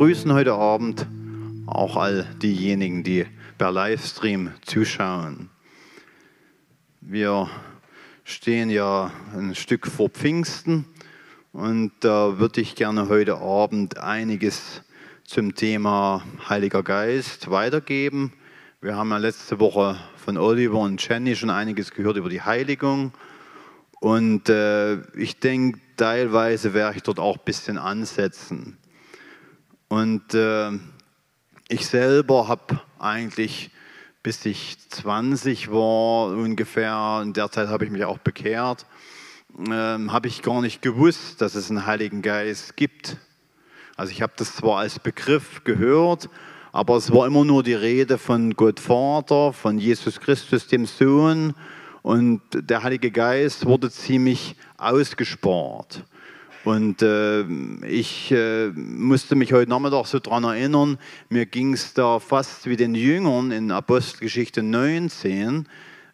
begrüßen heute Abend auch all diejenigen, die per Livestream zuschauen. Wir stehen ja ein Stück vor Pfingsten und da würde ich gerne heute Abend einiges zum Thema Heiliger Geist weitergeben. Wir haben ja letzte Woche von Oliver und Jenny schon einiges gehört über die Heiligung. Und äh, ich denke, teilweise werde ich dort auch ein bisschen ansetzen. Und äh, ich selber habe eigentlich, bis ich 20 war ungefähr, in der Zeit habe ich mich auch bekehrt, äh, habe ich gar nicht gewusst, dass es einen Heiligen Geist gibt. Also ich habe das zwar als Begriff gehört, aber es war immer nur die Rede von Gott Vater, von Jesus Christus, dem Sohn und der Heilige Geist wurde ziemlich ausgespart. Und äh, ich äh, musste mich heute Nachmittag so daran erinnern, mir ging es da fast wie den Jüngern in Apostelgeschichte 19,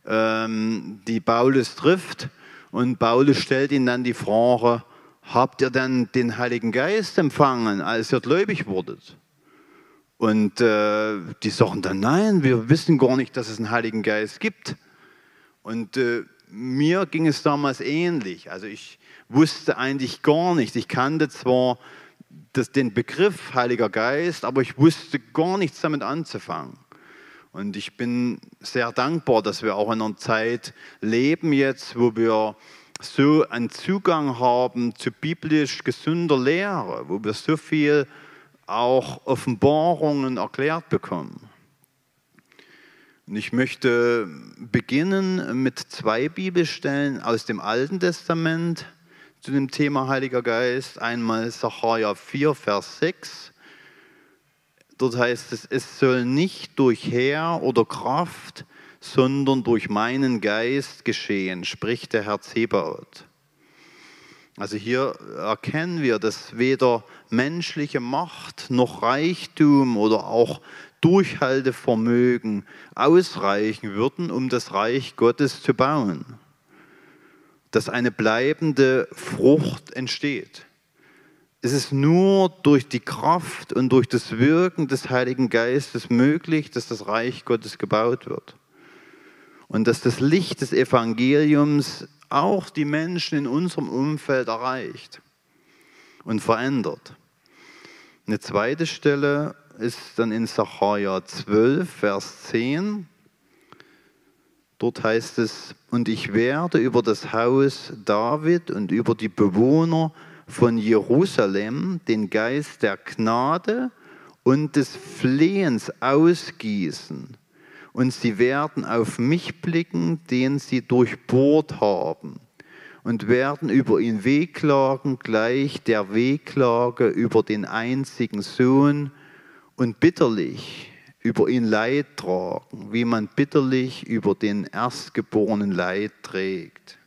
ähm, die Paulus trifft. Und Paulus stellt ihnen dann die Frage, habt ihr denn den Heiligen Geist empfangen, als ihr gläubig wurdet? Und äh, die sagen dann, nein, wir wissen gar nicht, dass es einen Heiligen Geist gibt. Und äh, mir ging es damals ähnlich. Also ich wusste eigentlich gar nicht. Ich kannte zwar das, den Begriff Heiliger Geist, aber ich wusste gar nichts damit anzufangen. Und ich bin sehr dankbar, dass wir auch in einer Zeit leben jetzt, wo wir so einen Zugang haben zu biblisch gesunder Lehre, wo wir so viel auch Offenbarungen erklärt bekommen. Und ich möchte beginnen mit zwei Bibelstellen aus dem Alten Testament zu dem Thema Heiliger Geist. Einmal Sacharja 4, Vers 6. Dort heißt es, es soll nicht durch Heer oder Kraft, sondern durch meinen Geist geschehen, spricht der Herr Zebaoth. Also hier erkennen wir, dass weder menschliche Macht noch Reichtum oder auch Durchhaltevermögen ausreichen würden, um das Reich Gottes zu bauen. Dass eine bleibende Frucht entsteht. Es ist nur durch die Kraft und durch das Wirken des Heiligen Geistes möglich, dass das Reich Gottes gebaut wird. Und dass das Licht des Evangeliums auch die Menschen in unserem Umfeld erreicht und verändert. Eine zweite Stelle ist dann in Sacharja 12, Vers 10. Dort heißt es, und ich werde über das Haus David und über die Bewohner von Jerusalem den Geist der Gnade und des Flehens ausgießen. Und sie werden auf mich blicken, den sie durchbohrt haben und werden über ihn wehklagen, gleich der Wehklage über den einzigen Sohn und bitterlich über ihn Leid tragen, wie man bitterlich über den Erstgeborenen Leid trägt.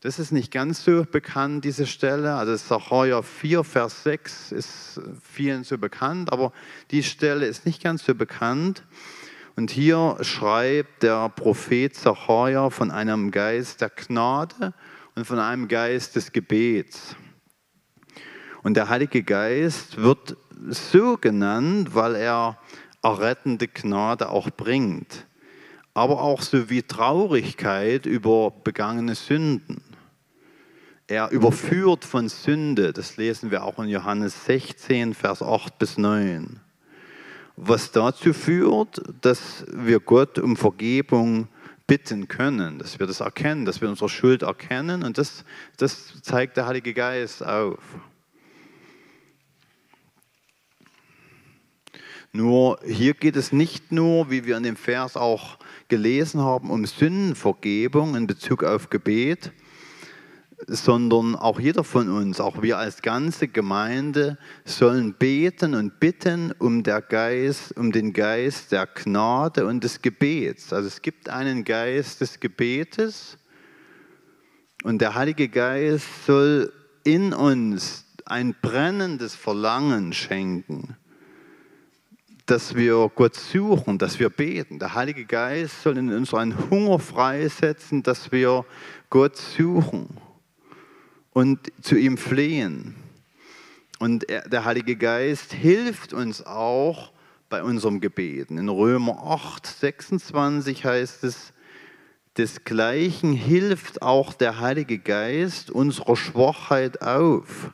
Das ist nicht ganz so bekannt, diese Stelle. Also Sacharja 4, Vers 6 ist vielen so bekannt, aber die Stelle ist nicht ganz so bekannt. Und hier schreibt der Prophet Sacharja von einem Geist der Gnade und von einem Geist des Gebets. Und der Heilige Geist wird so genannt, weil er errettende Gnade auch bringt, aber auch so wie Traurigkeit über begangene Sünden. Er überführt von Sünde, das lesen wir auch in Johannes 16, Vers 8 bis 9 was dazu führt, dass wir Gott um Vergebung bitten können, dass wir das erkennen, dass wir unsere Schuld erkennen und das, das zeigt der Heilige Geist auf. Nur hier geht es nicht nur, wie wir in dem Vers auch gelesen haben, um Sündenvergebung in Bezug auf Gebet, sondern auch jeder von uns, auch wir als ganze Gemeinde, sollen beten und bitten um, Geist, um den Geist der Gnade und des Gebets. Also es gibt einen Geist des Gebetes und der Heilige Geist soll in uns ein brennendes Verlangen schenken, dass wir Gott suchen, dass wir beten. Der Heilige Geist soll in uns einen Hunger freisetzen, dass wir Gott suchen und zu ihm flehen. Und der Heilige Geist hilft uns auch bei unserem Gebeten. In Römer 8, 26 heißt es, desgleichen hilft auch der Heilige Geist unserer Schwachheit auf.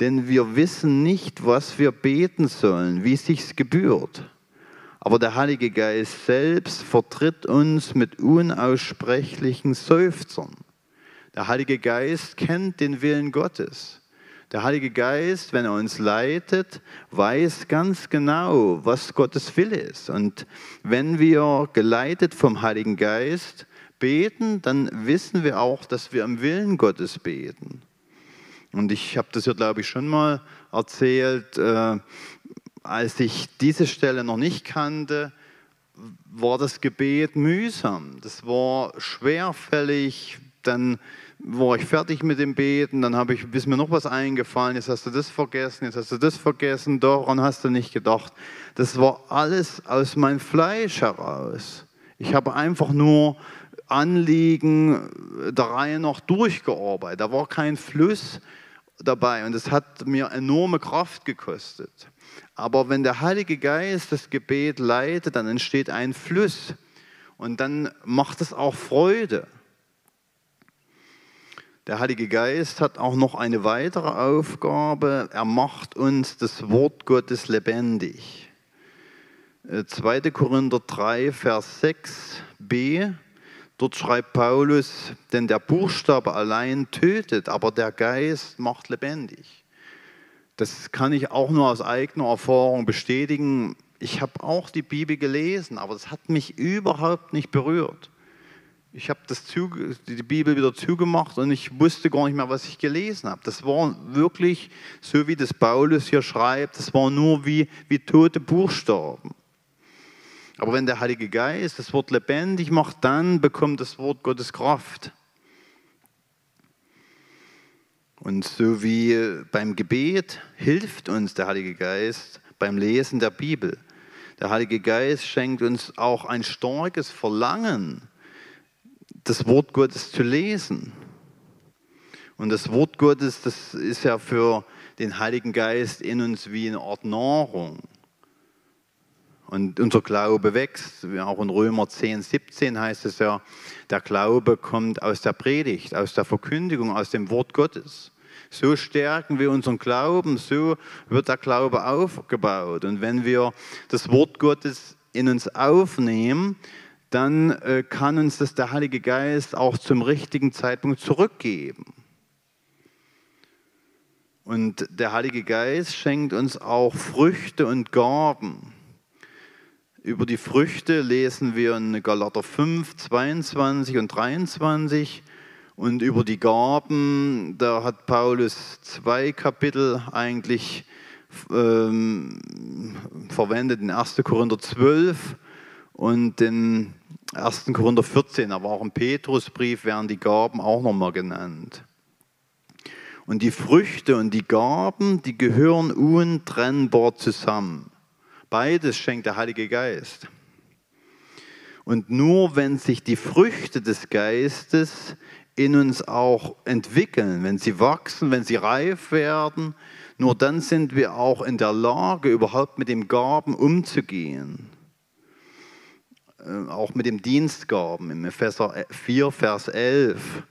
Denn wir wissen nicht, was wir beten sollen, wie es sich gebührt. Aber der Heilige Geist selbst vertritt uns mit unaussprechlichen Seufzern. Der Heilige Geist kennt den Willen Gottes. Der Heilige Geist, wenn er uns leitet, weiß ganz genau, was Gottes Wille ist. Und wenn wir geleitet vom Heiligen Geist beten, dann wissen wir auch, dass wir im Willen Gottes beten. Und ich habe das ja, glaube ich, schon mal erzählt, äh, als ich diese Stelle noch nicht kannte, war das Gebet mühsam. Das war schwerfällig. Dann war ich fertig mit dem Beten, dann habe ich, ist mir noch was eingefallen, jetzt hast du das vergessen, jetzt hast du das vergessen, daran hast du nicht gedacht. Das war alles aus meinem Fleisch heraus. Ich habe einfach nur Anliegen der Reihe noch durchgearbeitet. Da war kein Fluss dabei und es hat mir enorme Kraft gekostet. Aber wenn der Heilige Geist das Gebet leitet, dann entsteht ein Fluss und dann macht es auch Freude. Der Heilige Geist hat auch noch eine weitere Aufgabe. Er macht uns das Wort Gottes lebendig. 2. Äh, Korinther 3, Vers 6b. Dort schreibt Paulus, denn der Buchstabe allein tötet, aber der Geist macht lebendig. Das kann ich auch nur aus eigener Erfahrung bestätigen. Ich habe auch die Bibel gelesen, aber das hat mich überhaupt nicht berührt. Ich habe die Bibel wieder zugemacht und ich wusste gar nicht mehr, was ich gelesen habe. Das war wirklich, so wie das Paulus hier schreibt, das war nur wie, wie tote Buchstaben. Aber wenn der Heilige Geist das Wort lebendig macht, dann bekommt das Wort Gottes Kraft. Und so wie beim Gebet hilft uns der Heilige Geist beim Lesen der Bibel. Der Heilige Geist schenkt uns auch ein starkes Verlangen, das Wort Gottes zu lesen. Und das Wort Gottes, das ist ja für den Heiligen Geist in uns wie eine Art Nahrung. Und unser Glaube wächst. Auch in Römer 10, 17 heißt es ja, der Glaube kommt aus der Predigt, aus der Verkündigung, aus dem Wort Gottes. So stärken wir unseren Glauben, so wird der Glaube aufgebaut. Und wenn wir das Wort Gottes in uns aufnehmen, dann äh, kann uns das der Heilige Geist auch zum richtigen Zeitpunkt zurückgeben. Und der Heilige Geist schenkt uns auch Früchte und Gaben. Über die Früchte lesen wir in Galater 5, 22 und 23. Und über die Gaben, da hat Paulus zwei Kapitel eigentlich ähm, verwendet, in 1. Korinther 12 und in 1. Korinther 14, aber auch im Petrusbrief werden die Gaben auch nochmal genannt. Und die Früchte und die Gaben, die gehören untrennbar zusammen. Beides schenkt der Heilige Geist. Und nur wenn sich die Früchte des Geistes in uns auch entwickeln, wenn sie wachsen, wenn sie reif werden, nur dann sind wir auch in der Lage, überhaupt mit den Gaben umzugehen. Äh, auch mit dem Dienstgaben im Epheser 4, Vers 11,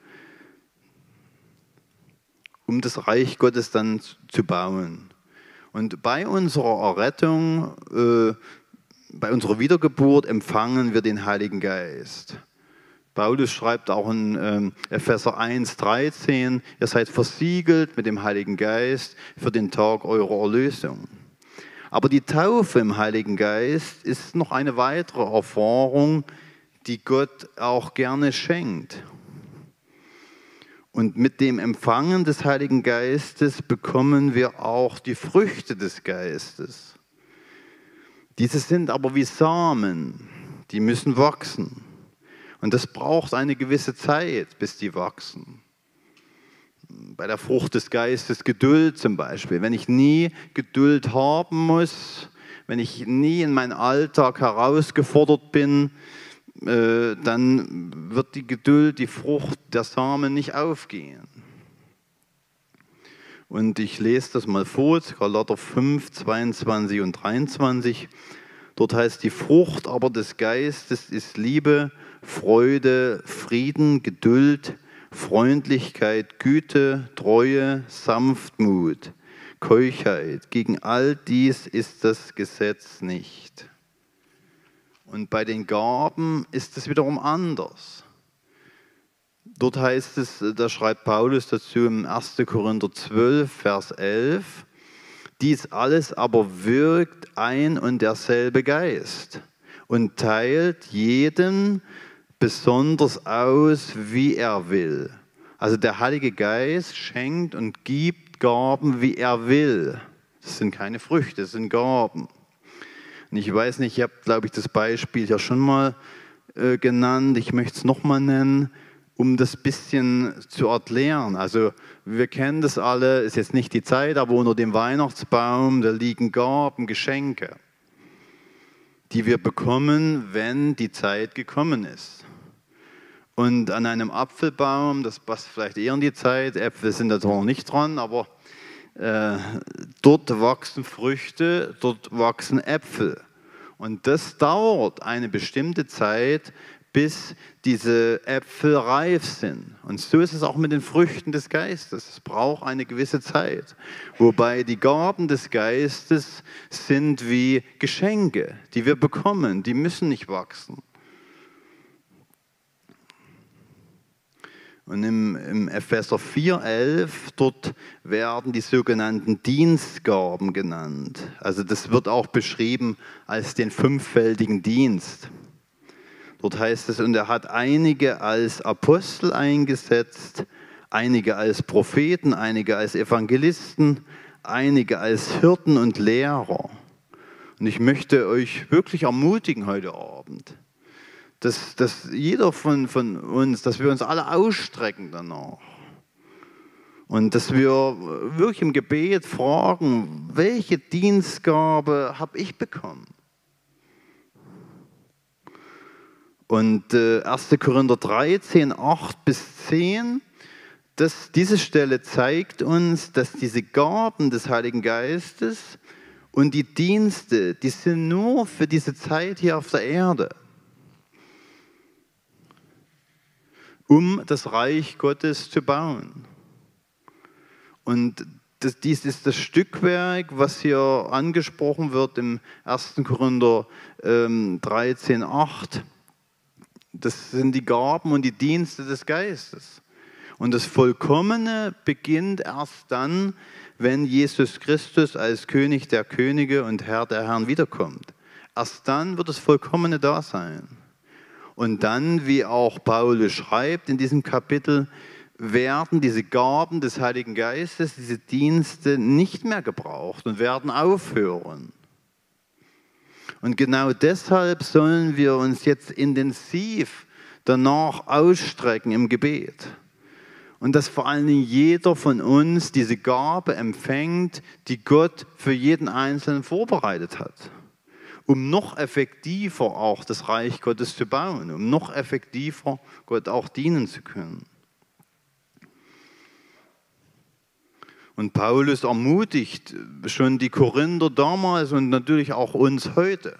um das Reich Gottes dann zu bauen. Und bei unserer Errettung, äh, bei unserer Wiedergeburt empfangen wir den Heiligen Geist. Paulus schreibt auch in ähm, Epheser 1, 13, ihr seid versiegelt mit dem Heiligen Geist für den Tag eurer Erlösung. Aber die Taufe im Heiligen Geist ist noch eine weitere Erfahrung, die Gott auch gerne schenkt. Und mit dem Empfangen des Heiligen Geistes bekommen wir auch die Früchte des Geistes. Diese sind aber wie Samen, die müssen wachsen. Und das braucht eine gewisse Zeit, bis die wachsen. Bei der Frucht des Geistes Geduld zum Beispiel. Wenn ich nie Geduld haben muss, wenn ich nie in meinen Alltag herausgefordert bin, äh, dann wird die Geduld, die Frucht der Samen nicht aufgehen. Und ich lese das mal vor, Galater 5, 22 und 23. Dort heißt die Frucht aber des Geistes ist Liebe, Freude, Frieden, Geduld, Freundlichkeit, Güte, Treue, Sanftmut, Keuchheit. Gegen all dies ist das Gesetz nicht. Und bei den Gaben ist es wiederum anders. Dort heißt es, da schreibt Paulus dazu im 1. Korinther 12, Vers 11, dies alles aber wirkt ein und derselbe Geist und teilt jedem besonders aus, wie er will. Also der Heilige Geist schenkt und gibt Gaben, wie er will. Das sind keine Früchte, das sind Gaben. Und ich weiß nicht, ich habe, glaube ich, das Beispiel ja schon mal äh, genannt. Ich möchte es nochmal nennen um das bisschen zu erklären. Also wir kennen das alle, ist jetzt nicht die Zeit, aber unter dem Weihnachtsbaum, da liegen Gaben, Geschenke, die wir bekommen, wenn die Zeit gekommen ist. Und an einem Apfelbaum, das passt vielleicht eher in die Zeit, Äpfel sind da noch nicht dran, aber äh, dort wachsen Früchte, dort wachsen Äpfel. Und das dauert eine bestimmte Zeit, bis diese Äpfel reif sind. Und so ist es auch mit den Früchten des Geistes. Es braucht eine gewisse Zeit. Wobei die Gaben des Geistes sind wie Geschenke, die wir bekommen, die müssen nicht wachsen. Und im, im Epheser 4,11, dort werden die sogenannten Dienstgaben genannt. Also das wird auch beschrieben als den fünffältigen Dienst. Dort heißt es, und er hat einige als Apostel eingesetzt, einige als Propheten, einige als Evangelisten, einige als Hirten und Lehrer. Und ich möchte euch wirklich ermutigen heute Abend, dass, dass jeder von, von uns, dass wir uns alle ausstrecken danach. Und dass wir wirklich im Gebet fragen, welche Dienstgabe habe ich bekommen? Und äh, 1. Korinther 13, 8 bis 10, das, diese Stelle zeigt uns, dass diese Gaben des Heiligen Geistes und die Dienste, die sind nur für diese Zeit hier auf der Erde, um das Reich Gottes zu bauen. Und das, dies ist das Stückwerk, was hier angesprochen wird im 1. Korinther ähm, 13, 8. Das sind die Gaben und die Dienste des Geistes. Und das Vollkommene beginnt erst dann, wenn Jesus Christus als König der Könige und Herr der Herren wiederkommt. Erst dann wird das Vollkommene da sein. Und dann, wie auch Paulus schreibt in diesem Kapitel, werden diese Gaben des Heiligen Geistes, diese Dienste nicht mehr gebraucht und werden aufhören. Und genau deshalb sollen wir uns jetzt intensiv danach ausstrecken im Gebet. Und dass vor allen Dingen jeder von uns diese Gabe empfängt, die Gott für jeden Einzelnen vorbereitet hat, um noch effektiver auch das Reich Gottes zu bauen, um noch effektiver Gott auch dienen zu können. Und Paulus ermutigt schon die Korinther damals und natürlich auch uns heute.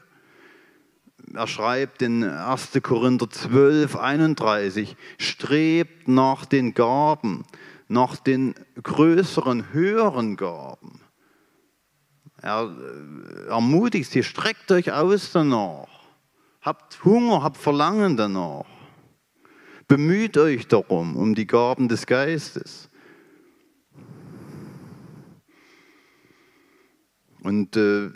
Er schreibt in 1. Korinther 12, 31, strebt nach den Gaben, nach den größeren, höheren Gaben. Er äh, ermutigt sie, streckt euch aus danach. Habt Hunger, habt Verlangen danach. Bemüht euch darum, um die Gaben des Geistes. Und äh,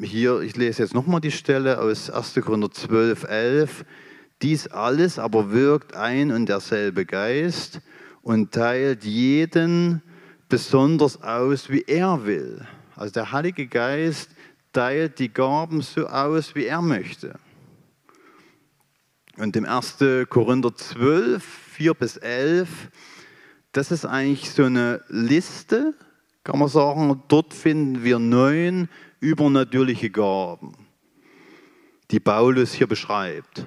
hier, ich lese jetzt nochmal die Stelle aus 1. Korinther 12, 11. Dies alles aber wirkt ein und derselbe Geist und teilt jeden besonders aus, wie er will. Also der Heilige Geist teilt die Gaben so aus, wie er möchte. Und im 1. Korinther 12, 4 bis 11, das ist eigentlich so eine Liste kann man sagen, dort finden wir neun übernatürliche Gaben, die Paulus hier beschreibt.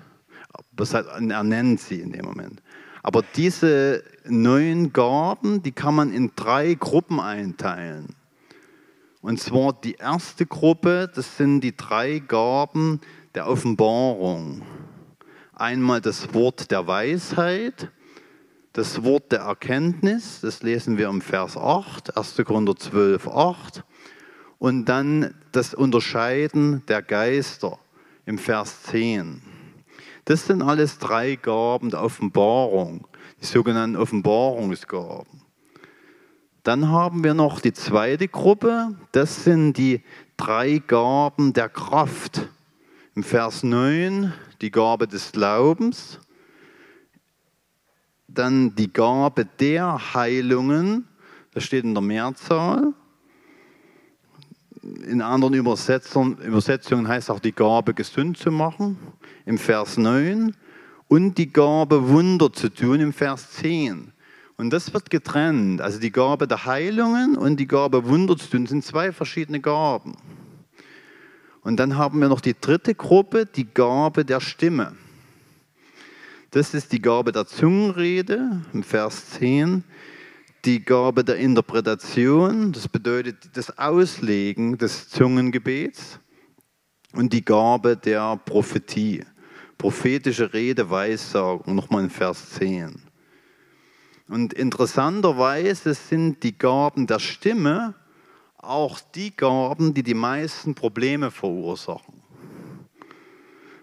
Er nennt sie in dem Moment. Aber diese neun Gaben, die kann man in drei Gruppen einteilen. Und zwar die erste Gruppe, das sind die drei Gaben der Offenbarung. Einmal das Wort der Weisheit, das Wort der Erkenntnis, das lesen wir im Vers 8, 1. Korinther 12, 8. Und dann das Unterscheiden der Geister im Vers 10. Das sind alles drei Gaben der Offenbarung, die sogenannten Offenbarungsgaben. Dann haben wir noch die zweite Gruppe, das sind die drei Gaben der Kraft. Im Vers 9 die Gabe des Glaubens, dann die Gabe der Heilungen, das steht in der Mehrzahl. In anderen Übersetzungen, heißt auch die Gabe, gesund zu machen, im Vers 9. Und die Gabe, Wunder zu tun, im Vers 10. Und das wird getrennt. Also die Gabe der Heilungen und die Gabe Wunder zu tun sind zwei verschiedene Gaben. Und dann haben wir noch die dritte Gruppe, die Gabe der Stimme. Das ist die Gabe der Zungenrede im Vers 10, die Gabe der Interpretation, das bedeutet das Auslegen des Zungengebets und die Gabe der Prophetie, prophetische Rede, Weissagung, nochmal in Vers 10. Und interessanterweise sind die Gaben der Stimme auch die Gaben, die die meisten Probleme verursachen.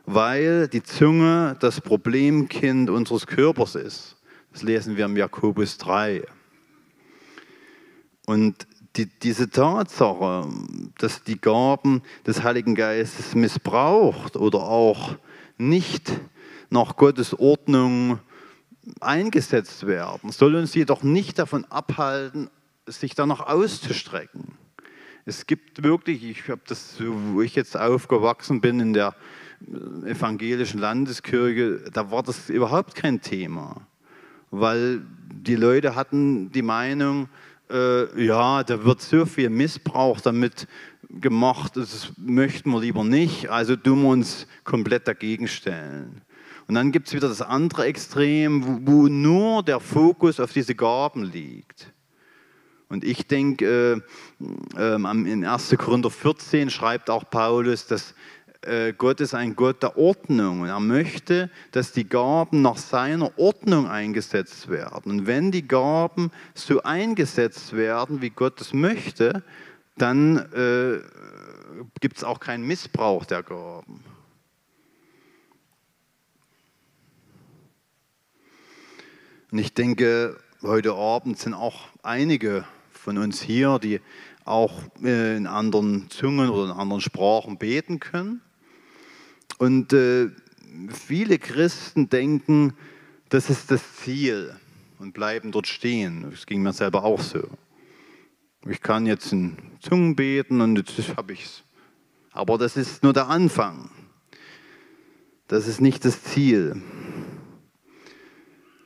Weil die Zunge das Problemkind unseres Körpers ist. Das lesen wir im Jakobus 3. Und die, diese Tatsache, dass die Gaben des Heiligen Geistes missbraucht oder auch nicht nach Gottes Ordnung eingesetzt werden, soll uns jedoch nicht davon abhalten, sich danach auszustrecken. Es gibt wirklich, ich habe das, wo ich jetzt aufgewachsen bin in der evangelischen Landeskirche, da war das überhaupt kein Thema, weil die Leute hatten die Meinung, äh, ja, da wird so viel Missbrauch damit gemacht, das möchten wir lieber nicht, also tun wir uns komplett dagegen stellen. Und dann gibt es wieder das andere Extrem, wo, wo, nur der Fokus auf diese Gaben liegt. Und ich denke, äh, äh, in 1. Korinther 14 schreibt auch Paulus, dass äh, Gott ist ein Gott der Ordnung und er möchte, dass die Gaben nach seiner Ordnung eingesetzt werden. Und wenn die Gaben so eingesetzt werden, wie Gott es möchte, dann äh, gibt es auch keinen Missbrauch der Gaben. Und ich denke, heute Abend sind auch einige von uns hier, die auch äh, in anderen Zungen oder in anderen Sprachen beten können. Und äh, viele Christen denken, das ist das Ziel und bleiben dort stehen. Das ging mir selber auch so. Ich kann jetzt in Zungen beten und jetzt habe ich es. Aber das ist nur der Anfang. Das ist nicht das Ziel.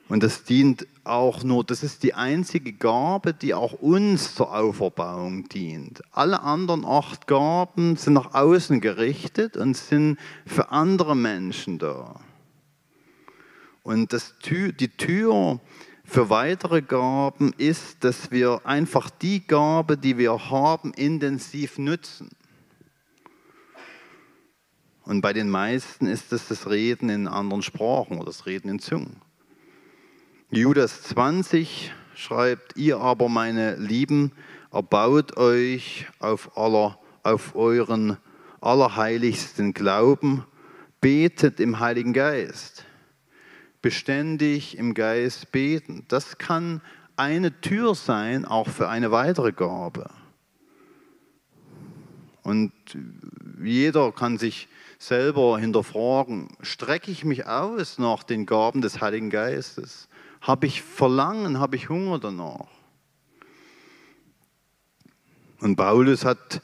Und das dient auch nur, das ist die einzige Gabe, die auch uns zur Auferbauung dient. Alle anderen acht Gaben sind nach außen gerichtet und sind für andere Menschen da. Und das, die Tür für weitere Gaben ist, dass wir einfach die Gabe, die wir haben, intensiv nutzen. Und bei den meisten ist es das Reden in anderen Sprachen oder das Reden in Zungen. Judas 20 schreibt, ihr aber, meine Lieben, erbaut euch auf, aller, auf euren allerheiligsten Glauben, betet im Heiligen Geist, beständig im Geist beten. Das kann eine Tür sein, auch für eine weitere Gabe. Und jeder kann sich selber hinterfragen, strecke ich mich aus nach den Gaben des Heiligen Geistes? Habe ich Verlangen, habe ich Hunger danach? Und Paulus hat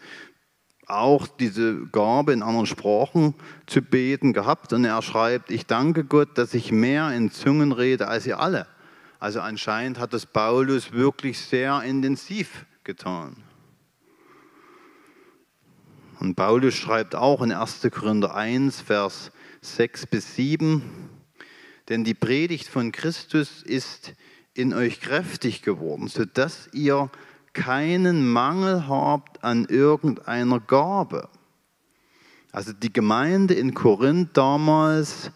auch diese Gabe in anderen Sprachen zu beten gehabt und er schreibt, ich danke Gott, dass ich mehr in Zungen rede als ihr alle. Also anscheinend hat das Paulus wirklich sehr intensiv getan. Und Paulus schreibt auch in 1. Korinther 1, Vers 6 bis 7, denn die Predigt von Christus ist in euch kräftig geworden, sodass ihr keinen Mangel habt an irgendeiner Gabe. Also die Gemeinde in Korinth damals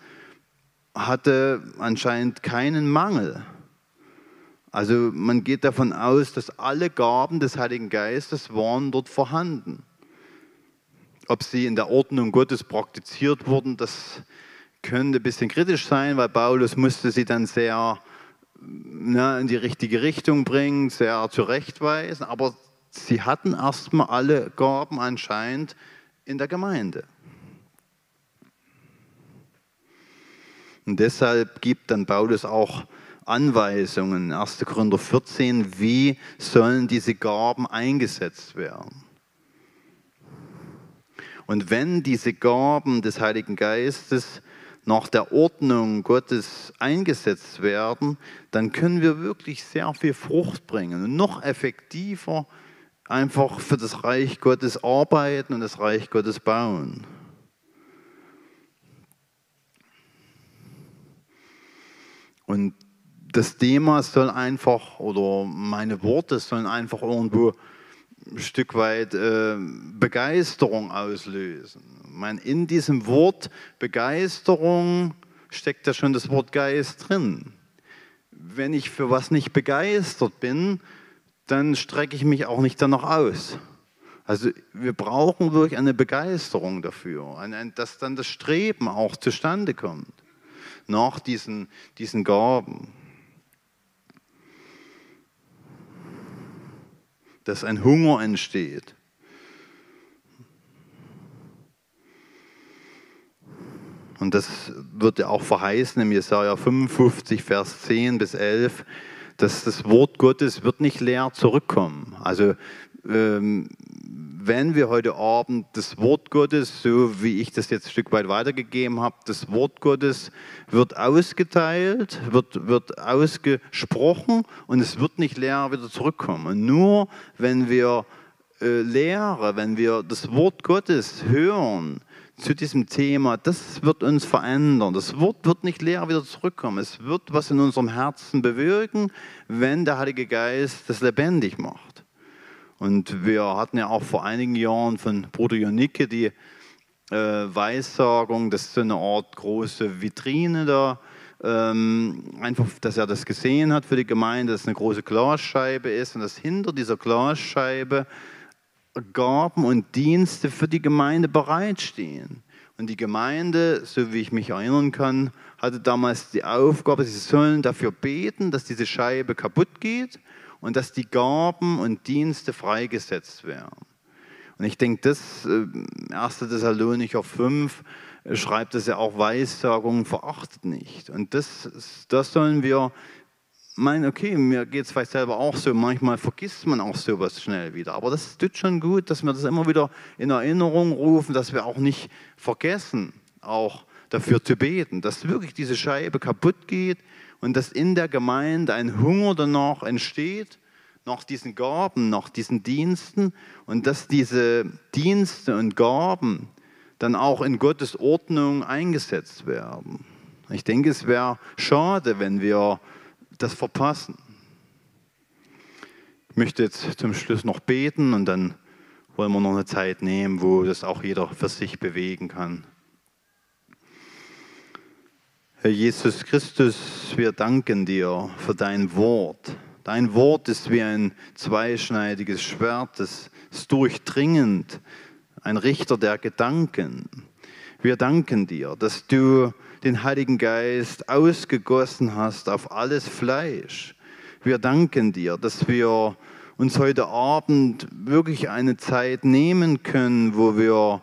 hatte anscheinend keinen Mangel. Also man geht davon aus, dass alle Gaben des Heiligen Geistes waren dort vorhanden. Ob sie in der Ordnung Gottes praktiziert wurden, das könnte ein bisschen kritisch sein, weil Paulus musste sie dann sehr na, in die richtige Richtung bringen, sehr zurechtweisen. Aber sie hatten erstmal alle Gaben anscheinend in der Gemeinde. Und deshalb gibt dann Paulus auch Anweisungen, 1. Korinther 14, wie sollen diese Gaben eingesetzt werden. Und wenn diese Gaben des Heiligen Geistes nach der Ordnung Gottes eingesetzt werden, dann können wir wirklich sehr viel Frucht bringen und noch effektiver einfach für das Reich Gottes arbeiten und das Reich Gottes bauen. Und das Thema soll einfach, oder meine Worte sollen einfach irgendwo ein Stück weit äh, Begeisterung auslösen. Meine, in diesem Wort Begeisterung steckt ja schon das Wort Geist drin. Wenn ich für was nicht begeistert bin, dann strecke ich mich auch nicht danach aus. Also wir brauchen wirklich eine Begeisterung dafür, dass dann das Streben auch zustande kommt nach diesen, diesen Gaben. Dass ein Hunger entsteht. Und das wird ja auch verheißen im Jesaja 55, Vers 10 bis 11, dass das Wort Gottes wird nicht leer zurückkommen. Also ähm, wenn wir heute Abend das Wort Gottes, so wie ich das jetzt ein Stück weit weitergegeben habe, das Wort Gottes wird ausgeteilt, wird, wird ausgesprochen und es wird nicht leer wieder zurückkommen. Und nur wenn wir äh, Lehre, wenn wir das Wort Gottes hören zu diesem Thema, das wird uns verändern. Das Wort wird nicht leer wieder zurückkommen. Es wird was in unserem Herzen bewirken, wenn der Heilige Geist das lebendig macht. Und wir hatten ja auch vor einigen Jahren von Bruder Jonicke die äh, Weissagung, das ist so eine Art große Vitrine da, ähm, einfach, dass er das gesehen hat für die Gemeinde, dass es eine große Glasscheibe ist und dass hinter dieser Glasscheibe Gaben und Dienste für die Gemeinde bereitstehen. Und die Gemeinde, so wie ich mich erinnern kann, hatte damals die Aufgabe, sie sollen dafür beten, dass diese Scheibe kaputt geht und dass die Gaben und Dienste freigesetzt werden. Und ich denke, das äh, 1. Thessalonicher 5 äh, schreibt es ja auch, Weissagung verachtet nicht. Und das, das sollen wir meinen, okay, mir geht es vielleicht selber auch so, manchmal vergisst man auch sowas schnell wieder. Aber das tut schon gut, dass wir das immer wieder in Erinnerung rufen, dass wir auch nicht vergessen, auch dafür zu beten, dass wirklich diese Scheibe kaputt geht und dass in der Gemeinde ein Hunger danach entsteht, nach diesen Gaben, nach diesen Diensten und dass diese Dienste und Gaben dann auch in Gottes Ordnung eingesetzt werden. Ich denke, es wäre schade, wenn wir das verpassen. Ich möchte jetzt zum Schluss noch beten und dann wollen wir noch eine Zeit nehmen, wo das auch jeder für sich bewegen kann. Herr Jesus Christus, wir danken dir für dein Wort. Dein Wort ist wie ein zweischneidiges Schwert, das ist durchdringend, ein Richter der Gedanken. Wir danken dir, dass du den Heiligen Geist ausgegossen hast auf alles Fleisch. Wir danken dir, dass wir uns heute Abend wirklich eine Zeit nehmen können, wo wir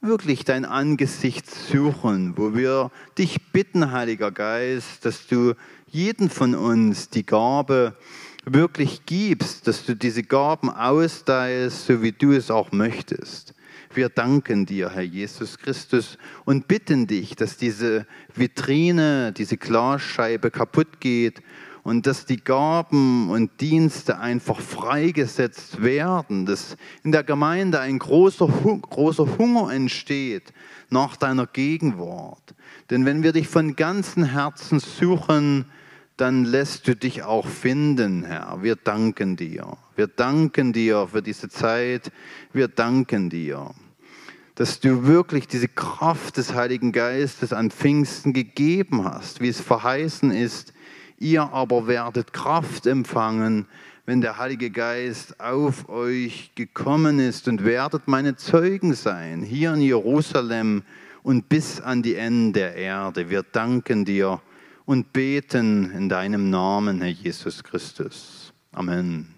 wirklich dein Angesicht suchen, wo wir dich bitten, Heiliger Geist, dass du jeden von uns die Gabe wirklich gibst, dass du diese Gaben austeilst, so wie du es auch möchtest. Wir danken dir, Herr Jesus Christus, und bitten dich, dass diese Vitrine, diese Glasscheibe kaputt geht und dass die Gaben und Dienste einfach freigesetzt werden, dass in der Gemeinde ein großer, großer Hunger entsteht nach deiner Gegenwart. Denn wenn wir dich von ganzem Herzen suchen, dann lässt du dich auch finden, Herr. Wir danken dir. Wir danken dir für diese Zeit. Wir danken dir, dass du wirklich diese Kraft des Heiligen Geistes an Pfingsten gegeben hast, wie es verheißen ist. Ihr aber werdet Kraft empfangen, wenn der Heilige Geist auf euch gekommen ist und werdet meine Zeugen sein, hier in Jerusalem und bis an die Enden der Erde. Wir danken dir und beten in deinem Namen, Herr Jesus Christus. Amen.